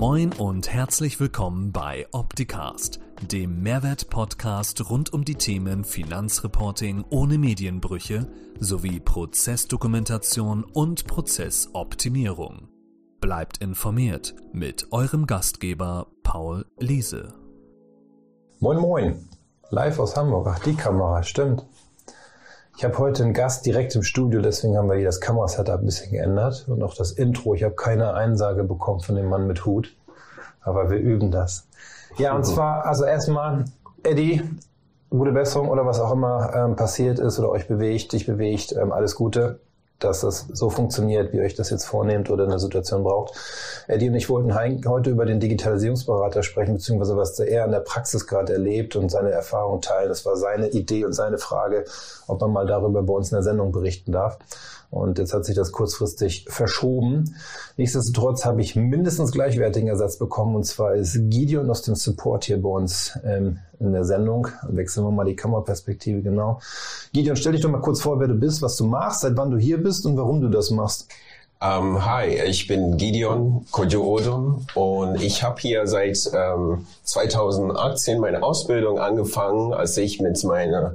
Moin und herzlich willkommen bei Opticast, dem Mehrwert-Podcast rund um die Themen Finanzreporting ohne Medienbrüche sowie Prozessdokumentation und Prozessoptimierung. Bleibt informiert mit eurem Gastgeber Paul Liese. Moin Moin, live aus Hamburg. Ach, die Kamera, stimmt. Ich habe heute einen Gast direkt im Studio, deswegen haben wir hier das Kamerasetup ein bisschen geändert und auch das Intro. Ich habe keine Einsage bekommen von dem Mann mit Hut, aber wir üben das. Ja, und zwar, also erstmal, Eddie, gute Besserung oder was auch immer ähm, passiert ist oder euch bewegt, dich bewegt, ähm, alles Gute dass das so funktioniert, wie ihr euch das jetzt vornehmt oder in der Situation braucht. Eddie und ich wollten heute über den Digitalisierungsberater sprechen, beziehungsweise was er in der Praxis gerade erlebt und seine Erfahrungen teilen. Das war seine Idee und seine Frage, ob man mal darüber bei uns in der Sendung berichten darf. Und jetzt hat sich das kurzfristig verschoben. Nichtsdestotrotz habe ich mindestens gleichwertigen Ersatz bekommen. Und zwar ist Gideon aus dem Support hier bei uns ähm, in der Sendung. Wechseln wir mal die Kameraperspektive genau. Gideon, stell dich doch mal kurz vor, wer du bist, was du machst, seit wann du hier bist und warum du das machst. Um, ähm, hi, ich bin Gideon Kojo Odom und ich habe hier seit ähm, 2018 meine Ausbildung angefangen, als ich mit meiner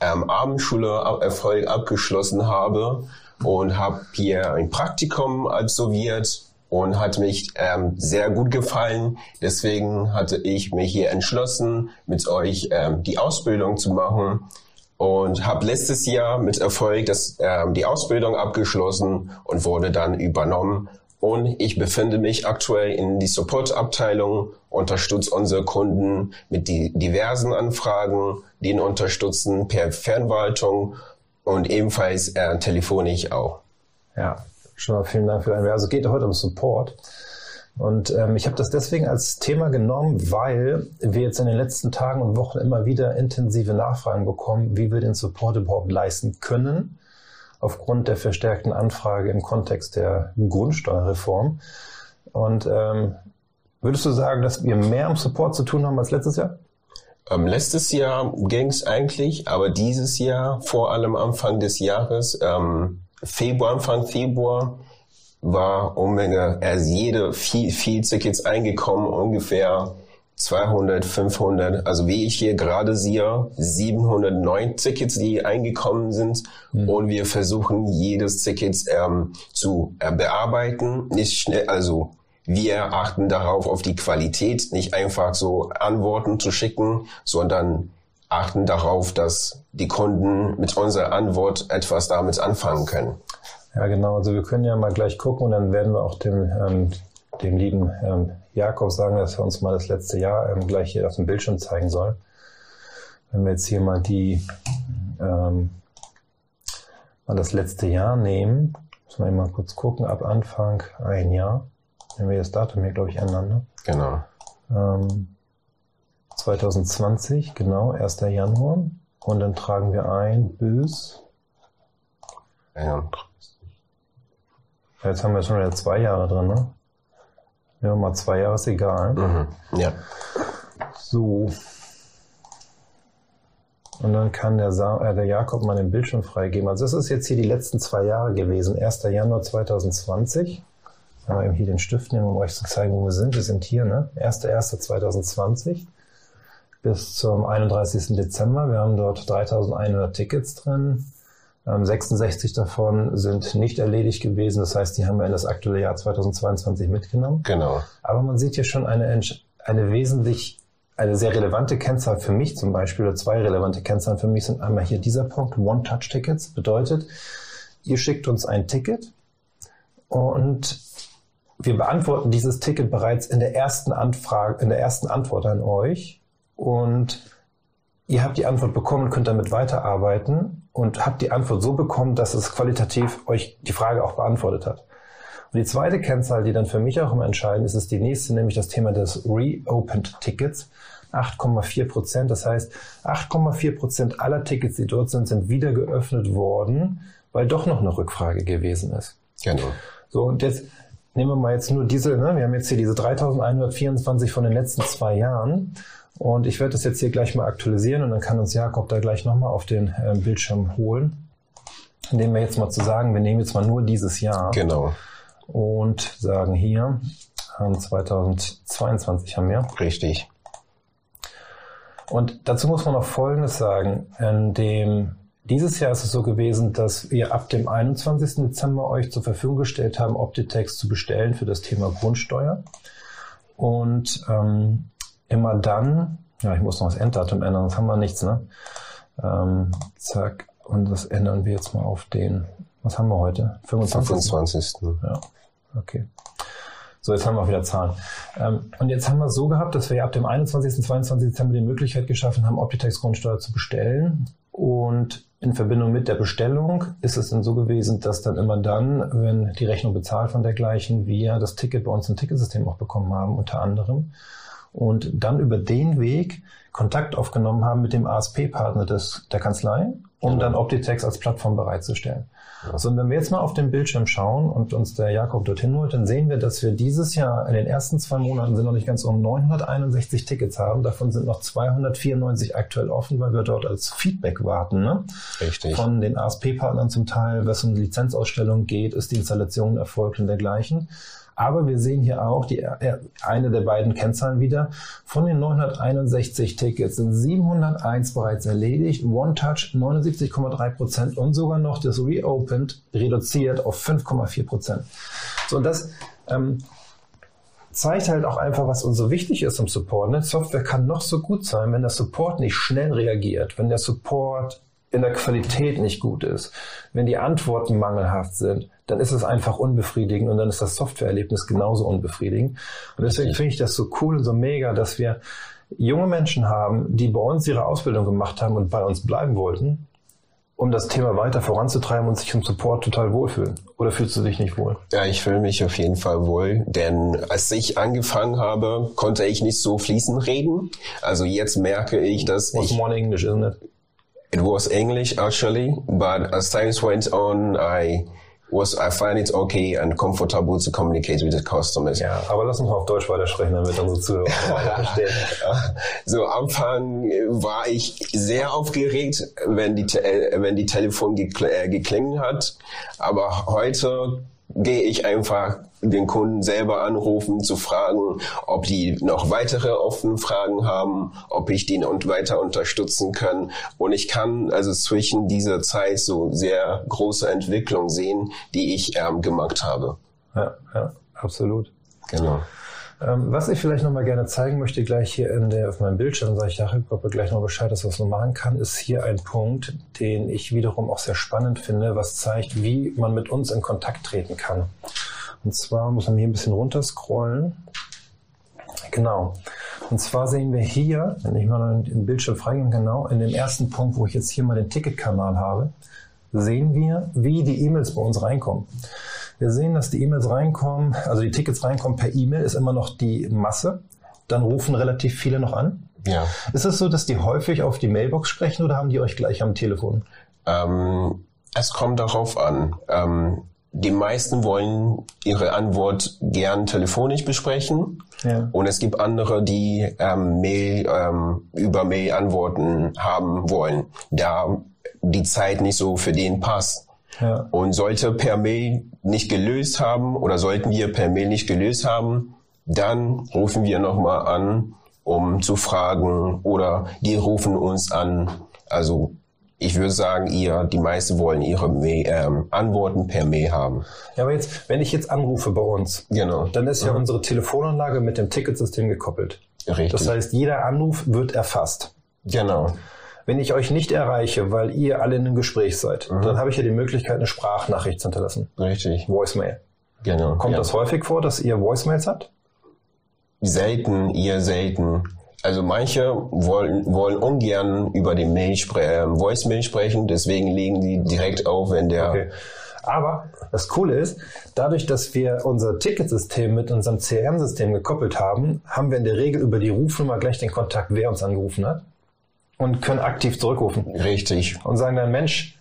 ähm, Abendschule Erfolg abgeschlossen habe und habe hier ein Praktikum absolviert und hat mich ähm, sehr gut gefallen. Deswegen hatte ich mich hier entschlossen, mit euch ähm, die Ausbildung zu machen und habe letztes Jahr mit Erfolg das, ähm, die Ausbildung abgeschlossen und wurde dann übernommen. Und ich befinde mich aktuell in die Support-Abteilung, unterstütze unsere Kunden mit die diversen Anfragen, den unterstützen per Fernwaltung und ebenfalls äh, telefonisch auch. Ja, schon mal vielen Dank für deine Also geht heute um Support. Und ähm, ich habe das deswegen als Thema genommen, weil wir jetzt in den letzten Tagen und Wochen immer wieder intensive Nachfragen bekommen, wie wir den Support überhaupt leisten können, aufgrund der verstärkten Anfrage im Kontext der Grundsteuerreform. Und ähm, würdest du sagen, dass wir mehr am Support zu tun haben als letztes Jahr? Ähm, letztes Jahr ging es eigentlich, aber dieses Jahr, vor allem Anfang des Jahres, ähm, Februar, Anfang Februar, war Omega, also jede viel, viel Tickets eingekommen, ungefähr 200, 500, also wie ich hier gerade sehe, 709 Tickets, die eingekommen sind. Mhm. Und wir versuchen jedes Ticket ähm, zu äh, bearbeiten, nicht schnell, also wir achten darauf, auf die Qualität, nicht einfach so Antworten zu schicken, sondern achten darauf, dass die Kunden mit unserer Antwort etwas damit anfangen können. Ja, genau. Also wir können ja mal gleich gucken und dann werden wir auch dem, ähm, dem lieben ähm, Jakob sagen, dass er uns mal das letzte Jahr ähm, gleich hier auf dem Bildschirm zeigen soll. Wenn wir jetzt hier mal die ähm, mal das letzte Jahr nehmen, müssen wir mal kurz gucken, ab Anfang ein Jahr. Wenn wir das Datum hier, glaube ich, ändern, ne? Genau. Ähm, 2020, genau, 1. Januar. Und dann tragen wir ein bis. Ja. Jetzt haben wir schon wieder zwei Jahre drin, ne? Ja, mal zwei Jahre ist egal. Mhm. Ja. So. Und dann kann der, Sa äh, der Jakob mal den Bildschirm freigeben. Also das ist jetzt hier die letzten zwei Jahre gewesen. 1. Januar 2020 haben wir eben hier den Stift nehmen, um euch zu zeigen, wo wir sind. Wir sind hier, ne? 1.1.2020 bis zum 31. Dezember. Wir haben dort 3100 Tickets drin. 66 ähm, davon sind nicht erledigt gewesen. Das heißt, die haben wir in das aktuelle Jahr 2022 mitgenommen. Genau. Aber man sieht hier schon eine, eine wesentlich, eine sehr relevante Kennzahl für mich zum Beispiel, oder zwei relevante Kennzahlen für mich sind einmal hier dieser Punkt, One-Touch-Tickets. Bedeutet, ihr schickt uns ein Ticket und wir beantworten dieses Ticket bereits in der ersten Anfrage, in der ersten Antwort an euch und ihr habt die Antwort bekommen, könnt damit weiterarbeiten und habt die Antwort so bekommen, dass es qualitativ euch die Frage auch beantwortet hat. Und die zweite Kennzahl, die dann für mich auch immer entscheidend ist, ist die nächste, nämlich das Thema des Reopened Tickets. 8,4 Prozent. Das heißt, 8,4 Prozent aller Tickets, die dort sind, sind wieder geöffnet worden, weil doch noch eine Rückfrage gewesen ist. Genau. So, und jetzt Nehmen wir mal jetzt nur diese, ne? wir haben jetzt hier diese 3124 von den letzten zwei Jahren. Und ich werde das jetzt hier gleich mal aktualisieren und dann kann uns Jakob da gleich nochmal auf den äh, Bildschirm holen. Indem wir jetzt mal zu sagen, wir nehmen jetzt mal nur dieses Jahr. Genau. Und sagen hier, 2022 haben wir. Richtig. Und dazu muss man noch Folgendes sagen. In dem, dieses Jahr ist es so gewesen, dass wir ab dem 21. Dezember euch zur Verfügung gestellt haben, Optitex zu bestellen für das Thema Grundsteuer. Und ähm, immer dann, ja, ich muss noch das Enddatum ändern, sonst haben wir nichts, ne? Ähm, zack, und das ändern wir jetzt mal auf den, was haben wir heute? 25. 25. Ja, okay. So, jetzt haben wir wieder Zahlen. Ähm, und jetzt haben wir es so gehabt, dass wir ab dem 21. und 22. Dezember die Möglichkeit geschaffen haben, Optitex Grundsteuer zu bestellen. Und in Verbindung mit der Bestellung ist es dann so gewesen, dass dann immer dann, wenn die Rechnung bezahlt von dergleichen, wir das Ticket bei uns im Ticketsystem auch bekommen haben, unter anderem. Und dann über den Weg Kontakt aufgenommen haben mit dem ASP-Partner der Kanzlei, um genau. dann Optitex als Plattform bereitzustellen. So, und wenn wir jetzt mal auf den Bildschirm schauen und uns der Jakob dorthin holt, dann sehen wir, dass wir dieses Jahr in den ersten zwei Monaten sind noch nicht ganz um 961 Tickets haben. Davon sind noch 294 aktuell offen, weil wir dort als Feedback warten. Ne? Richtig. Von den ASP-Partnern zum Teil, was um Lizenzausstellung geht, ist die Installation erfolgt und dergleichen. Aber wir sehen hier auch die, äh, eine der beiden Kennzahlen wieder. Von den 961 Tickets sind 701 bereits erledigt, OneTouch 79,3 Prozent und sogar noch das Reopened reduziert auf 5,4 Prozent. So, und das ähm, zeigt halt auch einfach, was uns so wichtig ist im Support. Ne? Software kann noch so gut sein, wenn der Support nicht schnell reagiert, wenn der Support in der Qualität nicht gut ist, wenn die Antworten mangelhaft sind, dann ist es einfach unbefriedigend und dann ist das Softwareerlebnis genauso unbefriedigend. Und deswegen finde ich das so cool und so mega, dass wir junge Menschen haben, die bei uns ihre Ausbildung gemacht haben und bei uns bleiben wollten, um das Thema weiter voranzutreiben und sich im Support total wohlfühlen. Oder fühlst du dich nicht wohl? Ja, ich fühle mich auf jeden Fall wohl, denn als ich angefangen habe, konnte ich nicht so fließend reden. Also jetzt merke ich, dass What's ich... more English, isn't it? It was English actually, but as times went on, I was I find it okay and comfortable to communicate with the customers. Ja, aber lass uns mal auf Deutsch weitersprechen, damit unsere Zuhörer verstehen. so am Anfang war ich sehr aufgeregt, wenn die wenn die Telefon gekl äh, geklingelt hat, aber heute gehe ich einfach den Kunden selber anrufen, zu fragen, ob die noch weitere offene Fragen haben, ob ich den und weiter unterstützen kann. Und ich kann also zwischen dieser Zeit so sehr große Entwicklung sehen, die ich ähm, gemacht habe. Ja, ja, absolut. Genau. Ähm, was ich vielleicht nochmal gerne zeigen möchte, gleich hier in der, auf meinem Bildschirm, sage ich Jakob, ob er gleich noch Bescheid ist, was man machen kann, ist hier ein Punkt, den ich wiederum auch sehr spannend finde, was zeigt, wie man mit uns in Kontakt treten kann. Und zwar muss man hier ein bisschen runterscrollen. Genau. Und zwar sehen wir hier, wenn ich mal den Bildschirm freigebe, genau, in dem ersten Punkt, wo ich jetzt hier mal den Ticketkanal habe, sehen wir, wie die E-Mails bei uns reinkommen. Wir sehen, dass die E-Mails reinkommen, also die Tickets reinkommen per E-Mail, ist immer noch die Masse. Dann rufen relativ viele noch an. Ja. Ist es so, dass die häufig auf die Mailbox sprechen oder haben die euch gleich am Telefon? Ähm, es kommt darauf an. Ähm, die meisten wollen ihre Antwort gern telefonisch besprechen. Ja. Und es gibt andere, die ähm, Mail, ähm, über Mail Antworten haben wollen, da die Zeit nicht so für den passt. Ja. Und sollte per Mail nicht gelöst haben oder sollten wir per Mail nicht gelöst haben, dann rufen wir nochmal an, um zu fragen oder die rufen uns an. Also ich würde sagen, ihr, die meisten wollen ihre Mail, ähm, Antworten per Mail haben. Ja, aber jetzt, wenn ich jetzt anrufe bei uns, genau. dann ist ja mhm. unsere Telefonanlage mit dem Ticketsystem gekoppelt. Richtig. Das heißt, jeder Anruf wird erfasst. Genau. Wenn ich euch nicht erreiche, weil ihr alle in einem Gespräch seid, mhm. dann habe ich ja die Möglichkeit, eine Sprachnachricht zu hinterlassen. Richtig. Voicemail. Genau. Kommt ja. das häufig vor, dass ihr Voicemails habt? Selten, ihr selten. Also manche wollen, wollen ungern über die Mail spre äh, Voicemail sprechen, deswegen legen die direkt auf, wenn der okay. Aber das Coole ist, dadurch, dass wir unser Ticketsystem mit unserem CRM-System gekoppelt haben, haben wir in der Regel über die Rufnummer gleich den Kontakt, wer uns angerufen hat und können aktiv zurückrufen. Richtig. Und sagen dann, Mensch,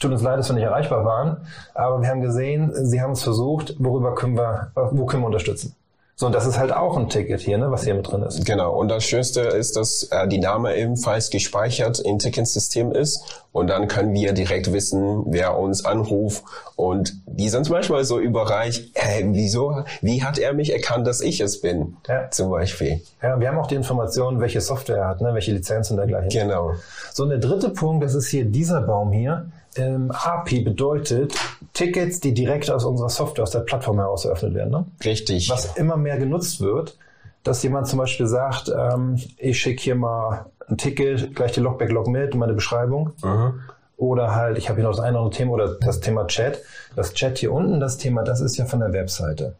tut uns leid, dass wir nicht erreichbar waren, aber wir haben gesehen, Sie haben es versucht, worüber können wir, wo können wir unterstützen? So, und das ist halt auch ein Ticket hier, ne, was hier mit drin ist. Genau. Und das Schönste ist, dass äh, die Name ebenfalls gespeichert im Ticketsystem ist. Und dann können wir direkt wissen, wer uns anruft. Und die sind manchmal so überreicht, äh, wieso, wie hat er mich erkannt, dass ich es bin? Ja. Zum Beispiel. Ja, wir haben auch die Information, welche Software er hat, ne, welche Lizenzen und dergleichen. Genau. So, und der dritte Punkt, das ist hier dieser Baum hier. Ähm, API bedeutet Tickets, die direkt aus unserer Software, aus der Plattform heraus eröffnet werden. Ne? Richtig. Was immer mehr genutzt wird, dass jemand zum Beispiel sagt, ähm, ich schicke hier mal ein Ticket, gleich die Logback-Log mit meine Beschreibung. Mhm. Oder halt, ich habe hier noch das eine oder andere Thema oder das Thema Chat. Das Chat hier unten, das Thema, das ist ja von der Webseite.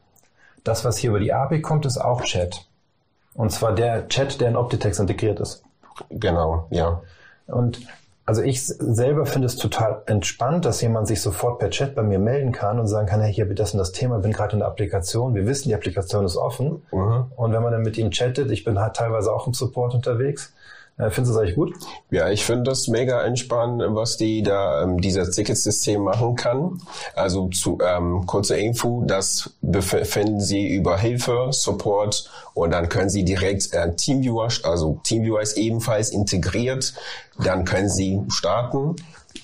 Das, was hier über die API kommt, ist auch Chat. Und zwar der Chat, der in Optitext integriert ist. Genau, ja. Und also ich selber finde es total entspannt, dass jemand sich sofort per Chat bei mir melden kann und sagen kann, hey, hier das und das Thema, bin gerade in der Applikation. Wir wissen, die Applikation ist offen. Mhm. Und wenn man dann mit ihm chattet, ich bin halt teilweise auch im Support unterwegs, äh, findest du das eigentlich gut? Ja, ich finde das mega entspannt, was die da ähm, dieser Ticketsystem machen kann. Also zu ähm, kurze Info, das befinden Sie über Hilfe, Support und dann können Sie direkt äh, TeamViewer, also TeamViewer ist ebenfalls integriert, dann können Sie starten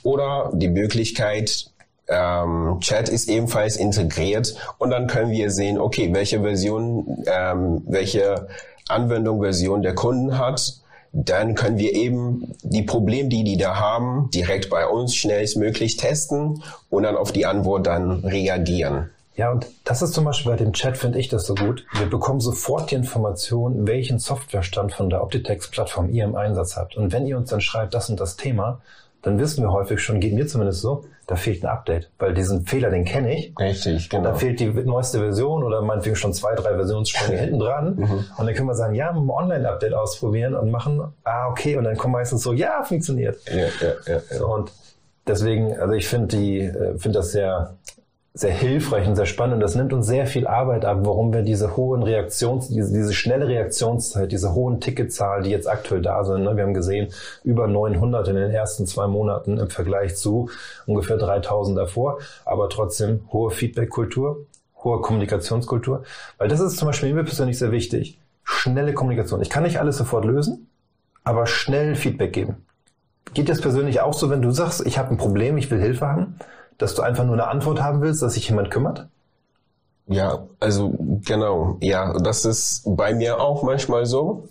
oder die Möglichkeit ähm, Chat ist ebenfalls integriert und dann können wir sehen, okay, welche Version, ähm, welche Anwendung Version der Kunden hat dann können wir eben die Probleme, die die da haben, direkt bei uns schnellstmöglich testen und dann auf die Antwort dann reagieren. Ja, und das ist zum Beispiel bei dem Chat, finde ich das so gut. Wir bekommen sofort die Information, welchen Softwarestand von der Optitex-Plattform ihr im Einsatz habt. Und wenn ihr uns dann schreibt, das und das Thema, dann wissen wir häufig schon, geht mir zumindest so, da fehlt ein Update, weil diesen Fehler, den kenne ich. Richtig, genau. Und da fehlt die neueste Version oder meinetwegen schon zwei, drei Versionssprünge hinten dran. Mhm. Und dann können wir sagen, ja, ein Online-Update ausprobieren und machen, ah, okay, und dann kommen meistens so, ja, funktioniert. Ja, ja, ja, ja. So, und deswegen, also ich finde die, äh, finde das sehr, sehr hilfreich und sehr spannend. Und das nimmt uns sehr viel Arbeit ab, warum wir diese hohen Reaktions, diese, diese schnelle Reaktionszeit, diese hohen Ticketzahlen, die jetzt aktuell da sind. Ne? Wir haben gesehen, über 900 in den ersten zwei Monaten im Vergleich zu ungefähr 3000 davor. Aber trotzdem hohe Feedback-Kultur, hohe Kommunikationskultur. Weil das ist zum Beispiel mir persönlich sehr wichtig. Schnelle Kommunikation. Ich kann nicht alles sofort lösen, aber schnell Feedback geben. Geht das persönlich auch so, wenn du sagst, ich habe ein Problem, ich will Hilfe haben? Dass du einfach nur eine Antwort haben willst, dass sich jemand kümmert? Ja, also genau. Ja, das ist bei mir auch manchmal so.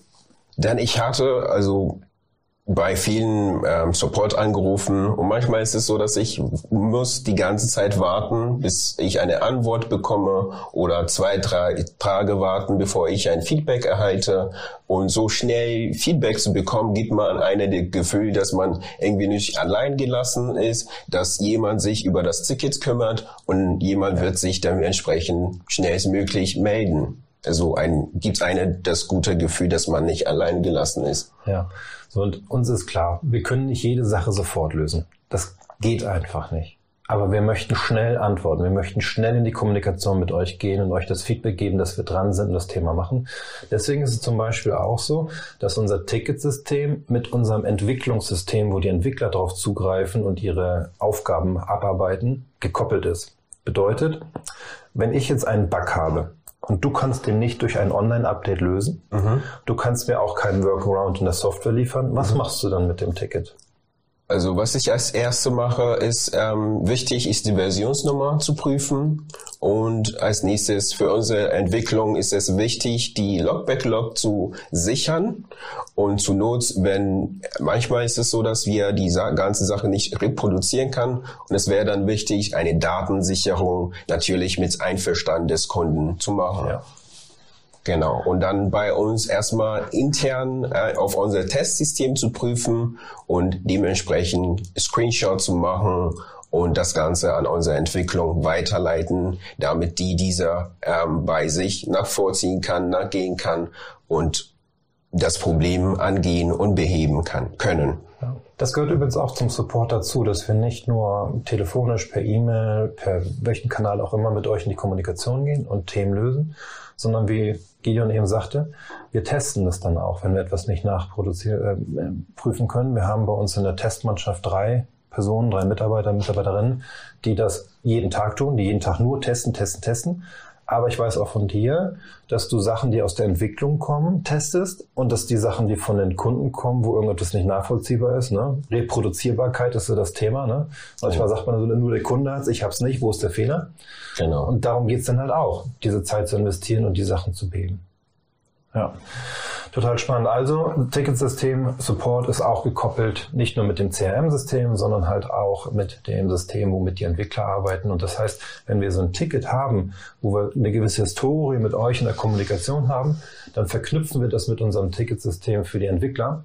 Denn ich hatte, also bei vielen ähm, Support angerufen und manchmal ist es so, dass ich muss die ganze Zeit warten, bis ich eine Antwort bekomme oder zwei, drei Tage warten, bevor ich ein Feedback erhalte. Und so schnell Feedback zu bekommen, gibt man einem das Gefühl, dass man irgendwie nicht allein gelassen ist, dass jemand sich über das Ticket kümmert und jemand wird sich dann entsprechend schnellstmöglich melden. Also ein, gibt eine das gute Gefühl, dass man nicht allein gelassen ist. Ja. So, und uns ist klar, wir können nicht jede Sache sofort lösen. Das geht einfach nicht. Aber wir möchten schnell antworten. Wir möchten schnell in die Kommunikation mit euch gehen und euch das Feedback geben, dass wir dran sind und das Thema machen. Deswegen ist es zum Beispiel auch so, dass unser Ticketsystem mit unserem Entwicklungssystem, wo die Entwickler darauf zugreifen und ihre Aufgaben abarbeiten, gekoppelt ist. Bedeutet, wenn ich jetzt einen Bug habe, und du kannst den nicht durch ein Online-Update lösen. Mhm. Du kannst mir auch keinen Workaround in der Software liefern. Was mhm. machst du dann mit dem Ticket? Also was ich als erste mache, ist ähm, wichtig, ist die Versionsnummer zu prüfen und als nächstes für unsere Entwicklung ist es wichtig, die Log-Backlog zu sichern und zu Not, wenn manchmal ist es so, dass wir die ganze Sache nicht reproduzieren kann und es wäre dann wichtig, eine Datensicherung natürlich mit Einverstand des Kunden zu machen. Ja. Genau. Und dann bei uns erstmal intern äh, auf unser Testsystem zu prüfen und dementsprechend Screenshot zu machen und das Ganze an unsere Entwicklung weiterleiten, damit die dieser ähm, bei sich nachvorziehen kann, nachgehen kann und das Problem angehen und beheben kann, können. Das gehört übrigens auch zum Support dazu, dass wir nicht nur telefonisch, per E-Mail, per welchen Kanal auch immer mit euch in die Kommunikation gehen und Themen lösen, sondern wie Gideon eben sagte, wir testen das dann auch, wenn wir etwas nicht nachproduzieren, äh, können. Wir haben bei uns in der Testmannschaft drei Personen, drei Mitarbeiter, Mitarbeiterinnen, die das jeden Tag tun, die jeden Tag nur testen, testen, testen. Aber ich weiß auch von dir, dass du Sachen, die aus der Entwicklung kommen, testest und dass die Sachen, die von den Kunden kommen, wo irgendetwas nicht nachvollziehbar ist, ne? Reproduzierbarkeit ist so das Thema, ne? Manchmal sagt man so, nur der Kunde hat's, ich hab's nicht, wo ist der Fehler? Genau. Und darum geht's dann halt auch, diese Zeit zu investieren und die Sachen zu beheben. Ja. Total spannend. Also Ticketsystem Support ist auch gekoppelt, nicht nur mit dem CRM-System, sondern halt auch mit dem System, womit die Entwickler arbeiten. Und das heißt, wenn wir so ein Ticket haben, wo wir eine gewisse Historie mit euch in der Kommunikation haben, dann verknüpfen wir das mit unserem Ticketsystem für die Entwickler.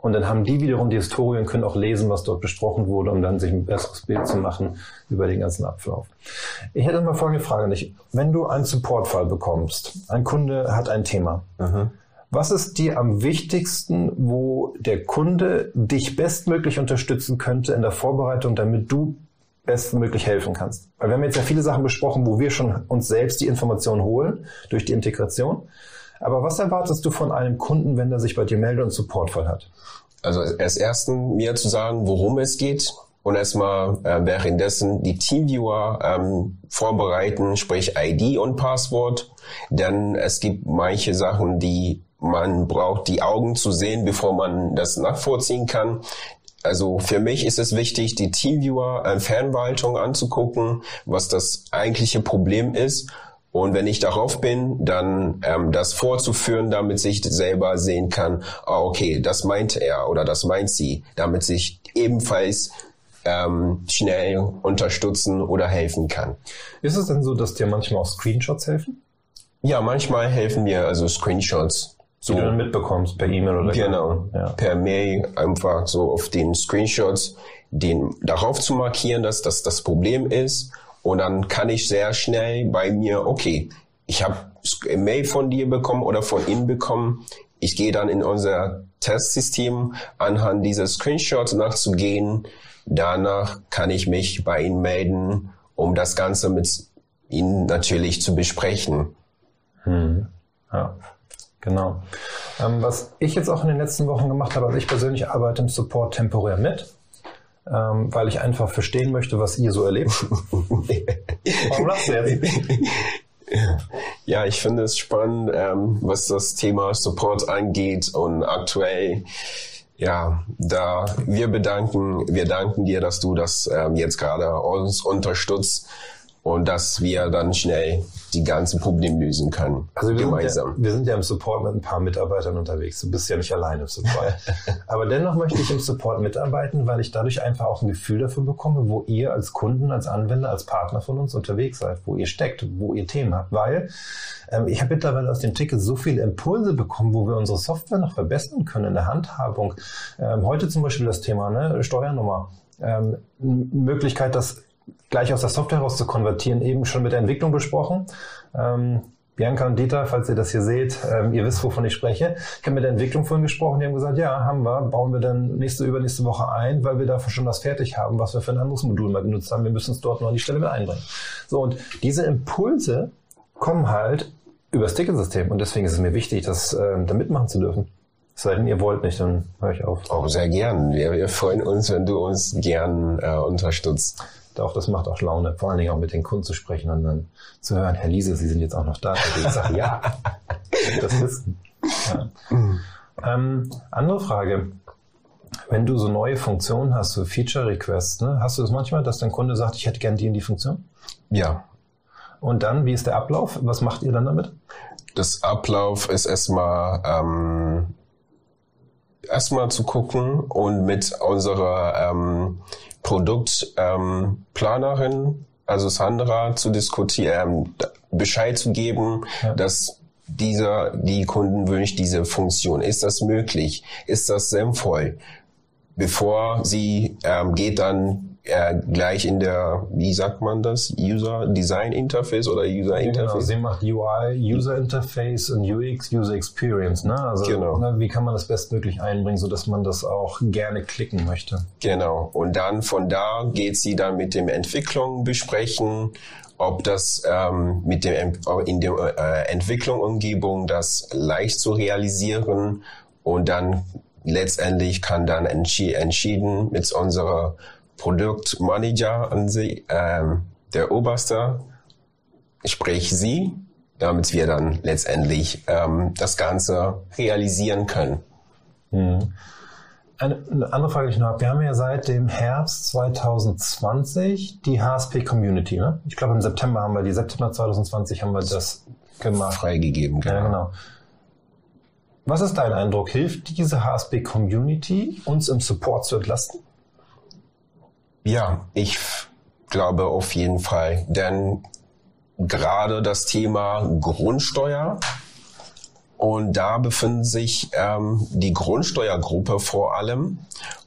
Und dann haben die wiederum die Historie und können auch lesen, was dort besprochen wurde, um dann sich ein besseres Bild zu machen über den ganzen Ablauf. Ich hätte mal folgende Frage an dich. Wenn du einen Supportfall bekommst, ein Kunde hat ein Thema, mhm was ist dir am wichtigsten, wo der Kunde dich bestmöglich unterstützen könnte in der Vorbereitung, damit du bestmöglich helfen kannst? Weil wir haben jetzt ja viele Sachen besprochen, wo wir schon uns selbst die Informationen holen durch die Integration. Aber was erwartest du von einem Kunden, wenn er sich bei dir meldet und Supportfall hat? Also als ersten mir zu sagen, worum es geht, und erstmal äh, währenddessen die Teamviewer ähm, vorbereiten, sprich ID und Passwort. Denn es gibt manche Sachen, die man braucht die Augen zu sehen, bevor man das nachvollziehen kann. Also für mich ist es wichtig, die Teamviewer äh, Fernwaltung anzugucken, was das eigentliche Problem ist. Und wenn ich darauf bin, dann ähm, das vorzuführen, damit sich selber sehen kann, ah, okay, das meint er oder das meint sie, damit sich ebenfalls ähm, schnell unterstützen oder helfen kann. Ist es denn so, dass dir manchmal auch Screenshots helfen? Ja, manchmal helfen mir also Screenshots so, die du dann mitbekommst per E-Mail oder Genau, ja. per Mail einfach so auf den Screenshots den darauf zu markieren, dass das das Problem ist und dann kann ich sehr schnell bei mir, okay, ich habe eine Mail von dir bekommen oder von Ihnen bekommen. Ich gehe dann in unser Testsystem anhand dieser Screenshots nachzugehen. Danach kann ich mich bei Ihnen melden, um das Ganze mit Ihnen natürlich zu besprechen. Hm. Ja. Genau. Ähm, was ich jetzt auch in den letzten Wochen gemacht habe, also ich persönlich arbeite im Support temporär mit, ähm, weil ich einfach verstehen möchte, was ihr so erlebt. Warum lachst du jetzt? Ja, ich finde es spannend, ähm, was das Thema Support angeht und aktuell ja, da wir bedanken, wir danken dir, dass du das ähm, jetzt gerade uns unterstützt und dass wir dann schnell die ganzen Probleme lösen können. Also wir gemeinsam. Sind ja, wir sind ja im Support mit ein paar Mitarbeitern unterwegs. Du bist ja nicht alleine im Support. Aber dennoch möchte ich im Support mitarbeiten, weil ich dadurch einfach auch ein Gefühl dafür bekomme, wo ihr als Kunden, als Anwender, als Partner von uns unterwegs seid, wo ihr steckt, wo ihr Themen habt. Weil ähm, ich habe mittlerweile aus dem Ticket so viele Impulse bekommen, wo wir unsere Software noch verbessern können in der Handhabung. Ähm, heute zum Beispiel das Thema ne, Steuernummer. Ähm, Möglichkeit, dass gleich aus der Software raus zu konvertieren, eben schon mit der Entwicklung besprochen. Ähm, Bianca und Dieter, falls ihr das hier seht, ähm, ihr wisst, wovon ich spreche. Ich habe mit der Entwicklung vorhin gesprochen, die haben gesagt, ja, haben wir, bauen wir dann nächste, übernächste Woche ein, weil wir dafür schon was fertig haben, was wir für ein anderes Modul mal genutzt haben. Wir müssen es dort noch an die Stelle mit einbringen. So, und diese Impulse kommen halt übers Ticketsystem und deswegen ist es mir wichtig, das äh, da mitmachen zu dürfen. Es sei denn, ihr wollt nicht, dann höre ich auf. Auch sehr gern. Wir, wir freuen uns, wenn du uns gern äh, unterstützt. Doch, das macht auch Laune, vor allen Dingen auch mit den Kunden zu sprechen und dann zu hören, Herr Liese, Sie sind jetzt auch noch da. Ich sage, ja, das wissen. Ja. Ähm, andere Frage. Wenn du so neue Funktionen hast, so Feature Requests, ne, hast du das manchmal, dass dein Kunde sagt, ich hätte gern die in die Funktion? Ja. Und dann, wie ist der Ablauf? Was macht ihr dann damit? Das Ablauf ist erstmal ähm, erstmal zu gucken und mit unserer ähm, Produktplanerin, ähm, also Sandra, zu diskutieren, ähm, Bescheid zu geben, ja. dass dieser, die Kunden wünscht diese Funktion. Ist das möglich? Ist das sinnvoll? Bevor sie ähm, geht dann äh, gleich in der, wie sagt man das, User Design Interface oder User Interface? Genau, sie macht UI, User Interface und UX, User Experience. Ne? Also genau. ne, wie kann man das bestmöglich einbringen, so dass man das auch gerne klicken möchte? Genau. Und dann von da geht sie dann mit dem Entwicklung besprechen, ob das ähm, mit dem in der äh, Entwicklung Umgebung das leicht zu realisieren und dann letztendlich kann dann entschi entschieden mit unserer Produktmanager an sich, ähm, der Oberste, sprich Sie, damit wir dann letztendlich ähm, das Ganze realisieren können. Mhm. Eine, eine, andere Frage, die ich noch habe. Wir haben ja seit dem Herbst 2020 die HSP Community. Ne? Ich glaube, im September haben wir die, September 2020 haben wir das gemacht. Freigegeben, genau. Ja, genau. Was ist dein Eindruck? Hilft diese HSP Community, uns im Support zu entlasten? Ja, ich glaube auf jeden Fall. Denn gerade das Thema Grundsteuer und da befindet sich ähm, die Grundsteuergruppe vor allem.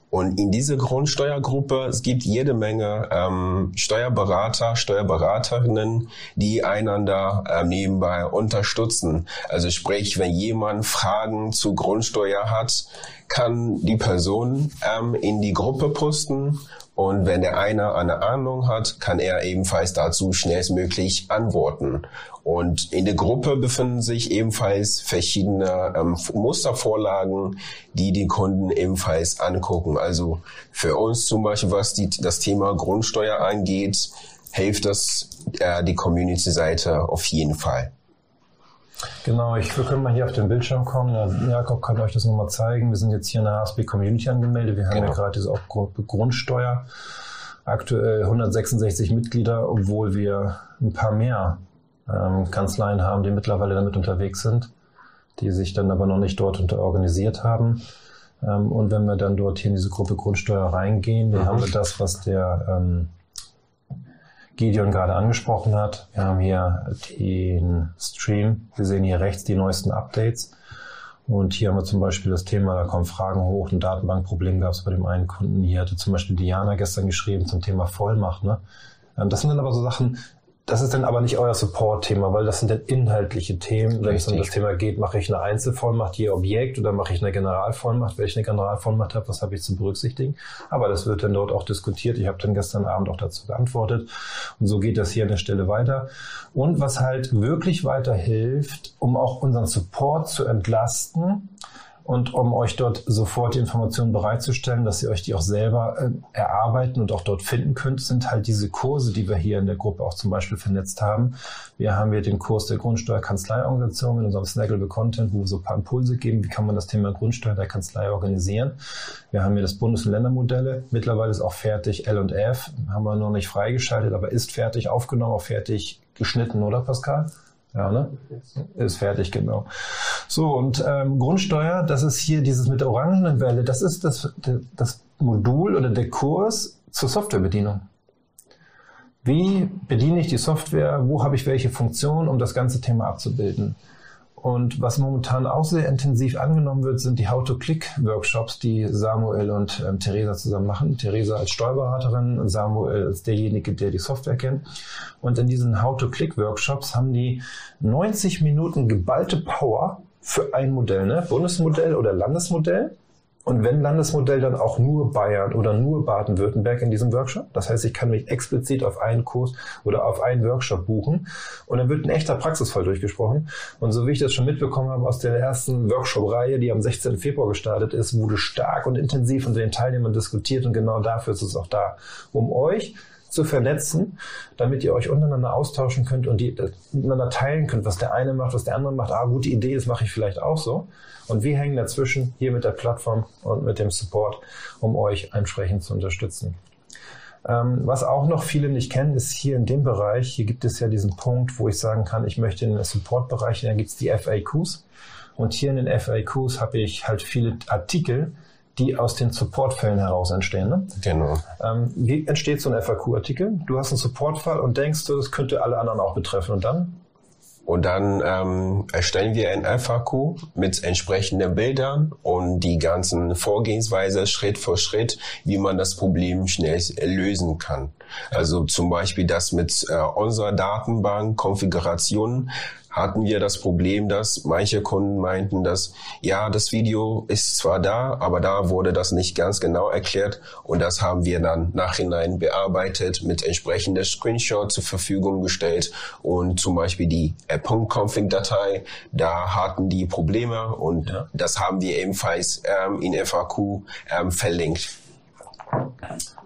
Und in dieser Grundsteuergruppe, es gibt jede Menge ähm, Steuerberater, Steuerberaterinnen, die einander äh, nebenbei unterstützen. Also sprich, wenn jemand Fragen zu Grundsteuer hat, kann die Person ähm, in die Gruppe posten und wenn der eine eine Ahnung hat, kann er ebenfalls dazu schnellstmöglich antworten. Und in der Gruppe befinden sich ebenfalls verschiedene ähm, Mustervorlagen, die die Kunden ebenfalls angucken. Also für uns zum Beispiel, was die, das Thema Grundsteuer angeht, hilft das äh, die Community-Seite auf jeden Fall. Genau, ich, wir können mal hier auf den Bildschirm kommen. Jakob kann euch das nochmal zeigen. Wir sind jetzt hier in der HSB Community angemeldet. Wir haben genau. ja gerade diese Grundsteuer. Aktuell 166 Mitglieder, obwohl wir ein paar mehr ähm, Kanzleien haben, die mittlerweile damit unterwegs sind, die sich dann aber noch nicht dort unter organisiert haben. Ähm, und wenn wir dann dort hier in diese Gruppe Grundsteuer reingehen, dann mhm. haben wir das, was der ähm, Gideon gerade angesprochen hat. Wir haben hier den Stream. Wir sehen hier rechts die neuesten Updates. Und hier haben wir zum Beispiel das Thema, da kommen Fragen hoch, ein Datenbankproblem gab es bei dem einen Kunden. Hier hatte zum Beispiel Diana gestern geschrieben zum Thema Vollmacht. Ne? Ähm, das sind dann aber so Sachen, das ist dann aber nicht euer Support-Thema, weil das sind dann inhaltliche Themen. Wenn es um das Thema geht, mache ich eine Einzelvollmacht je Objekt oder mache ich eine Generalvollmacht? Wenn ich eine Generalvollmacht habe, was habe ich zu berücksichtigen? Aber das wird dann dort auch diskutiert. Ich habe dann gestern Abend auch dazu geantwortet. Und so geht das hier an der Stelle weiter. Und was halt wirklich weiterhilft, um auch unseren Support zu entlasten, und um euch dort sofort die Informationen bereitzustellen, dass ihr euch die auch selber äh, erarbeiten und auch dort finden könnt, sind halt diese Kurse, die wir hier in der Gruppe auch zum Beispiel vernetzt haben. Wir haben hier den Kurs der Grundsteuerkanzleiorganisation mit unserem Snaggable Content, wo wir so ein paar Impulse geben, wie kann man das Thema Grundsteuer der Kanzlei organisieren. Wir haben hier das Bundes- und Ländermodelle. Mittlerweile ist auch fertig L&F, haben wir noch nicht freigeschaltet, aber ist fertig aufgenommen, auch fertig geschnitten, oder Pascal? Ja, ne? Ist fertig, genau. So, und ähm, Grundsteuer, das ist hier dieses mit der orangenen Welle, das ist das, das Modul oder der Kurs zur Softwarebedienung. Wie bediene ich die Software? Wo habe ich welche Funktionen, um das ganze Thema abzubilden? Und was momentan auch sehr intensiv angenommen wird, sind die How-to-Click-Workshops, die Samuel und ähm, Theresa zusammen machen. Theresa als Steuerberaterin, Samuel als derjenige, der die Software kennt. Und in diesen How-to-Click-Workshops haben die 90 Minuten geballte Power für ein Modell, ne? Bundesmodell oder Landesmodell. Und wenn Landesmodell, dann auch nur Bayern oder nur Baden-Württemberg in diesem Workshop. Das heißt, ich kann mich explizit auf einen Kurs oder auf einen Workshop buchen. Und dann wird ein echter Praxisfall durchgesprochen. Und so wie ich das schon mitbekommen habe aus der ersten Workshop-Reihe, die am 16. Februar gestartet ist, wurde stark und intensiv unter den Teilnehmern diskutiert. Und genau dafür ist es auch da, um euch zu vernetzen, damit ihr euch untereinander austauschen könnt und die miteinander teilen könnt, was der eine macht, was der andere macht. Ah, gute Idee, das mache ich vielleicht auch so. Und wir hängen dazwischen hier mit der Plattform und mit dem Support, um euch entsprechend zu unterstützen. Ähm, was auch noch viele nicht kennen, ist hier in dem Bereich, hier gibt es ja diesen Punkt, wo ich sagen kann, ich möchte in den Support-Bereich, da gibt es die FAQs. Und hier in den FAQs habe ich halt viele Artikel, die aus den Supportfällen heraus entstehen. Ne? Genau. Ähm, wie entsteht so ein FAQ-Artikel? Du hast einen Supportfall und denkst, das könnte alle anderen auch betreffen. Und dann? Und dann ähm, erstellen wir ein FAQ mit entsprechenden Bildern und die ganzen Vorgehensweise Schritt für Schritt, wie man das Problem schnell lösen kann. Also zum Beispiel das mit äh, unserer Datenbank Konfiguration hatten wir das Problem, dass manche Kunden meinten, dass ja, das Video ist zwar da, aber da wurde das nicht ganz genau erklärt und das haben wir dann nachhinein bearbeitet, mit entsprechender Screenshot zur Verfügung gestellt und zum Beispiel die .config-Datei, da hatten die Probleme und ja. das haben wir ebenfalls ähm, in FAQ ähm, verlinkt.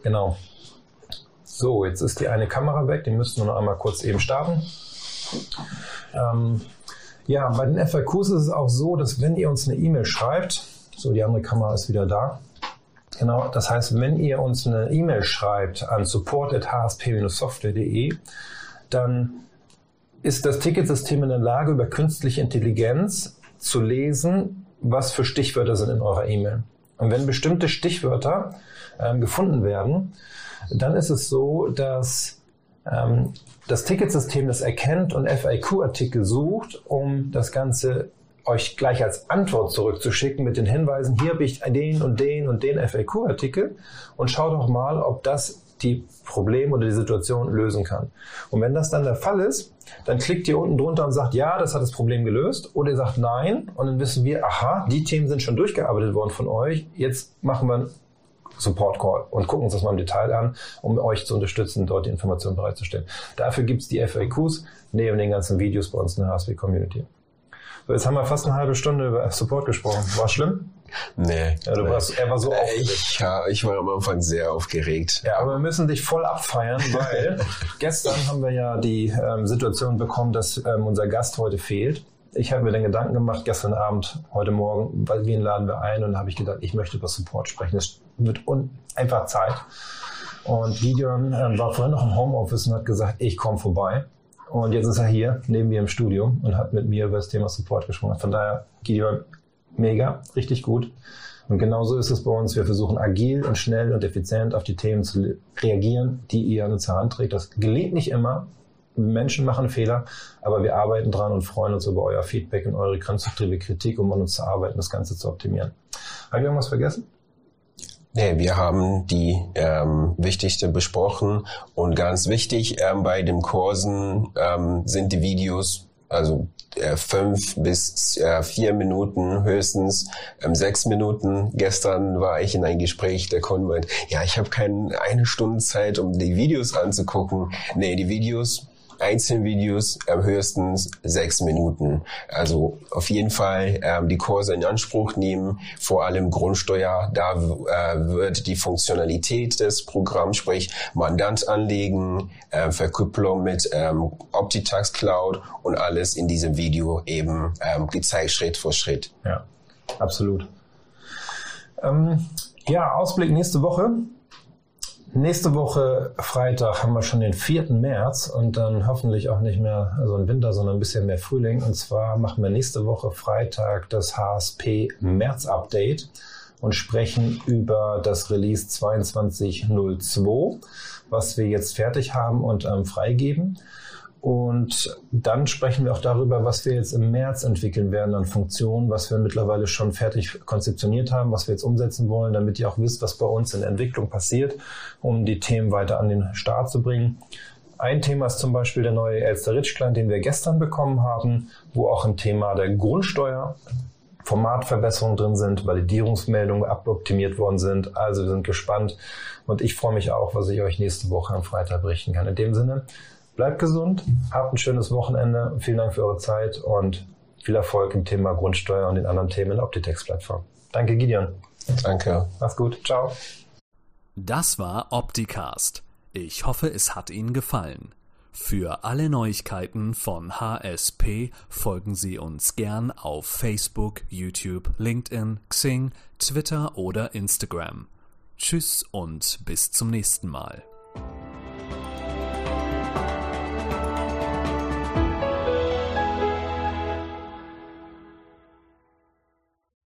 Genau. So, jetzt ist die eine Kamera weg, die müssten wir noch einmal kurz eben starten. Ähm, ja, bei den FAQs ist es auch so, dass wenn ihr uns eine E-Mail schreibt, so die andere Kamera ist wieder da, Genau, das heißt, wenn ihr uns eine E-Mail schreibt an support.hsp-software.de, dann ist das Ticketsystem in der Lage, über künstliche Intelligenz zu lesen, was für Stichwörter sind in eurer E-Mail. Und wenn bestimmte Stichwörter ähm, gefunden werden, dann ist es so, dass das Ticketsystem das erkennt und FAQ-Artikel sucht, um das Ganze euch gleich als Antwort zurückzuschicken mit den Hinweisen, hier habe ich den und den und den FAQ-Artikel und schaut doch mal, ob das die Probleme oder die Situation lösen kann. Und wenn das dann der Fall ist, dann klickt ihr unten drunter und sagt, ja, das hat das Problem gelöst. Oder ihr sagt nein. Und dann wissen wir, aha, die Themen sind schon durchgearbeitet worden von euch. Jetzt machen wir Support Call und gucken uns das mal im Detail an, um euch zu unterstützen, dort die Informationen bereitzustellen. Dafür gibt es die FAQs neben den ganzen Videos bei uns in der HSW Community. So, jetzt haben wir fast eine halbe Stunde über Support gesprochen. War schlimm? Nee. Ja, du nee. warst, er war so aufgeregt. Ich, ja, ich war am Anfang sehr aufgeregt. Ja, aber wir müssen dich voll abfeiern, weil gestern haben wir ja die ähm, Situation bekommen, dass ähm, unser Gast heute fehlt. Ich habe mir den Gedanken gemacht, gestern Abend, heute Morgen, wen laden wir ein? Und habe ich gedacht, ich möchte über Support sprechen. Es wird einfach Zeit. Und Gideon ähm, war vorhin noch im Homeoffice und hat gesagt, ich komme vorbei. Und jetzt ist er hier neben mir im Studio und hat mit mir über das Thema Support gesprochen. Von daher, Gideon, mega, richtig gut. Und genauso ist es bei uns. Wir versuchen agil und schnell und effizient auf die Themen zu reagieren, die ihr an uns heranträgt. Das gelingt nicht immer. Menschen machen Fehler, aber wir arbeiten dran und freuen uns über euer Feedback und eure konstruktive Kritik, um an uns zu arbeiten, das Ganze zu optimieren. Habe ich irgendwas vergessen? Nee, wir haben die ähm, wichtigste besprochen und ganz wichtig ähm, bei den Kursen ähm, sind die Videos, also äh, fünf bis äh, vier Minuten höchstens, ähm, sechs Minuten. Gestern war ich in ein Gespräch, der Kunde meint, ja, ich habe keine eine Stunde Zeit, um die Videos anzugucken. Nee, die Videos Einzelvideos ähm, höchstens sechs Minuten. Also auf jeden Fall ähm, die Kurse in Anspruch nehmen, vor allem Grundsteuer. Da äh, wird die Funktionalität des Programms, sprich Mandant anlegen, äh, Verkupplung mit ähm, Optitax Cloud und alles in diesem Video eben ähm, gezeigt, Schritt für Schritt. Ja, absolut. Ähm, ja, Ausblick nächste Woche. Nächste Woche Freitag haben wir schon den 4. März und dann hoffentlich auch nicht mehr so ein Winter, sondern ein bisschen mehr Frühling. Und zwar machen wir nächste Woche Freitag das HSP März Update und sprechen über das Release 2202, was wir jetzt fertig haben und ähm, freigeben. Und dann sprechen wir auch darüber, was wir jetzt im März entwickeln werden an Funktionen, was wir mittlerweile schon fertig konzeptioniert haben, was wir jetzt umsetzen wollen, damit ihr auch wisst, was bei uns in Entwicklung passiert, um die Themen weiter an den Start zu bringen. Ein Thema ist zum Beispiel der neue Elster Rich Client, den wir gestern bekommen haben, wo auch ein Thema der Grundsteuer Formatverbesserungen drin sind, Validierungsmeldungen aboptimiert worden sind. Also wir sind gespannt und ich freue mich auch, was ich euch nächste Woche am Freitag berichten kann. In dem Sinne, Bleibt gesund, habt ein schönes Wochenende. Vielen Dank für eure Zeit und viel Erfolg im Thema Grundsteuer und den anderen Themen in der Optitex-Plattform. Danke, Gideon. Danke. Mach's gut. Ciao. Das war Opticast. Ich hoffe, es hat Ihnen gefallen. Für alle Neuigkeiten von HSP folgen Sie uns gern auf Facebook, YouTube, LinkedIn, Xing, Twitter oder Instagram. Tschüss und bis zum nächsten Mal.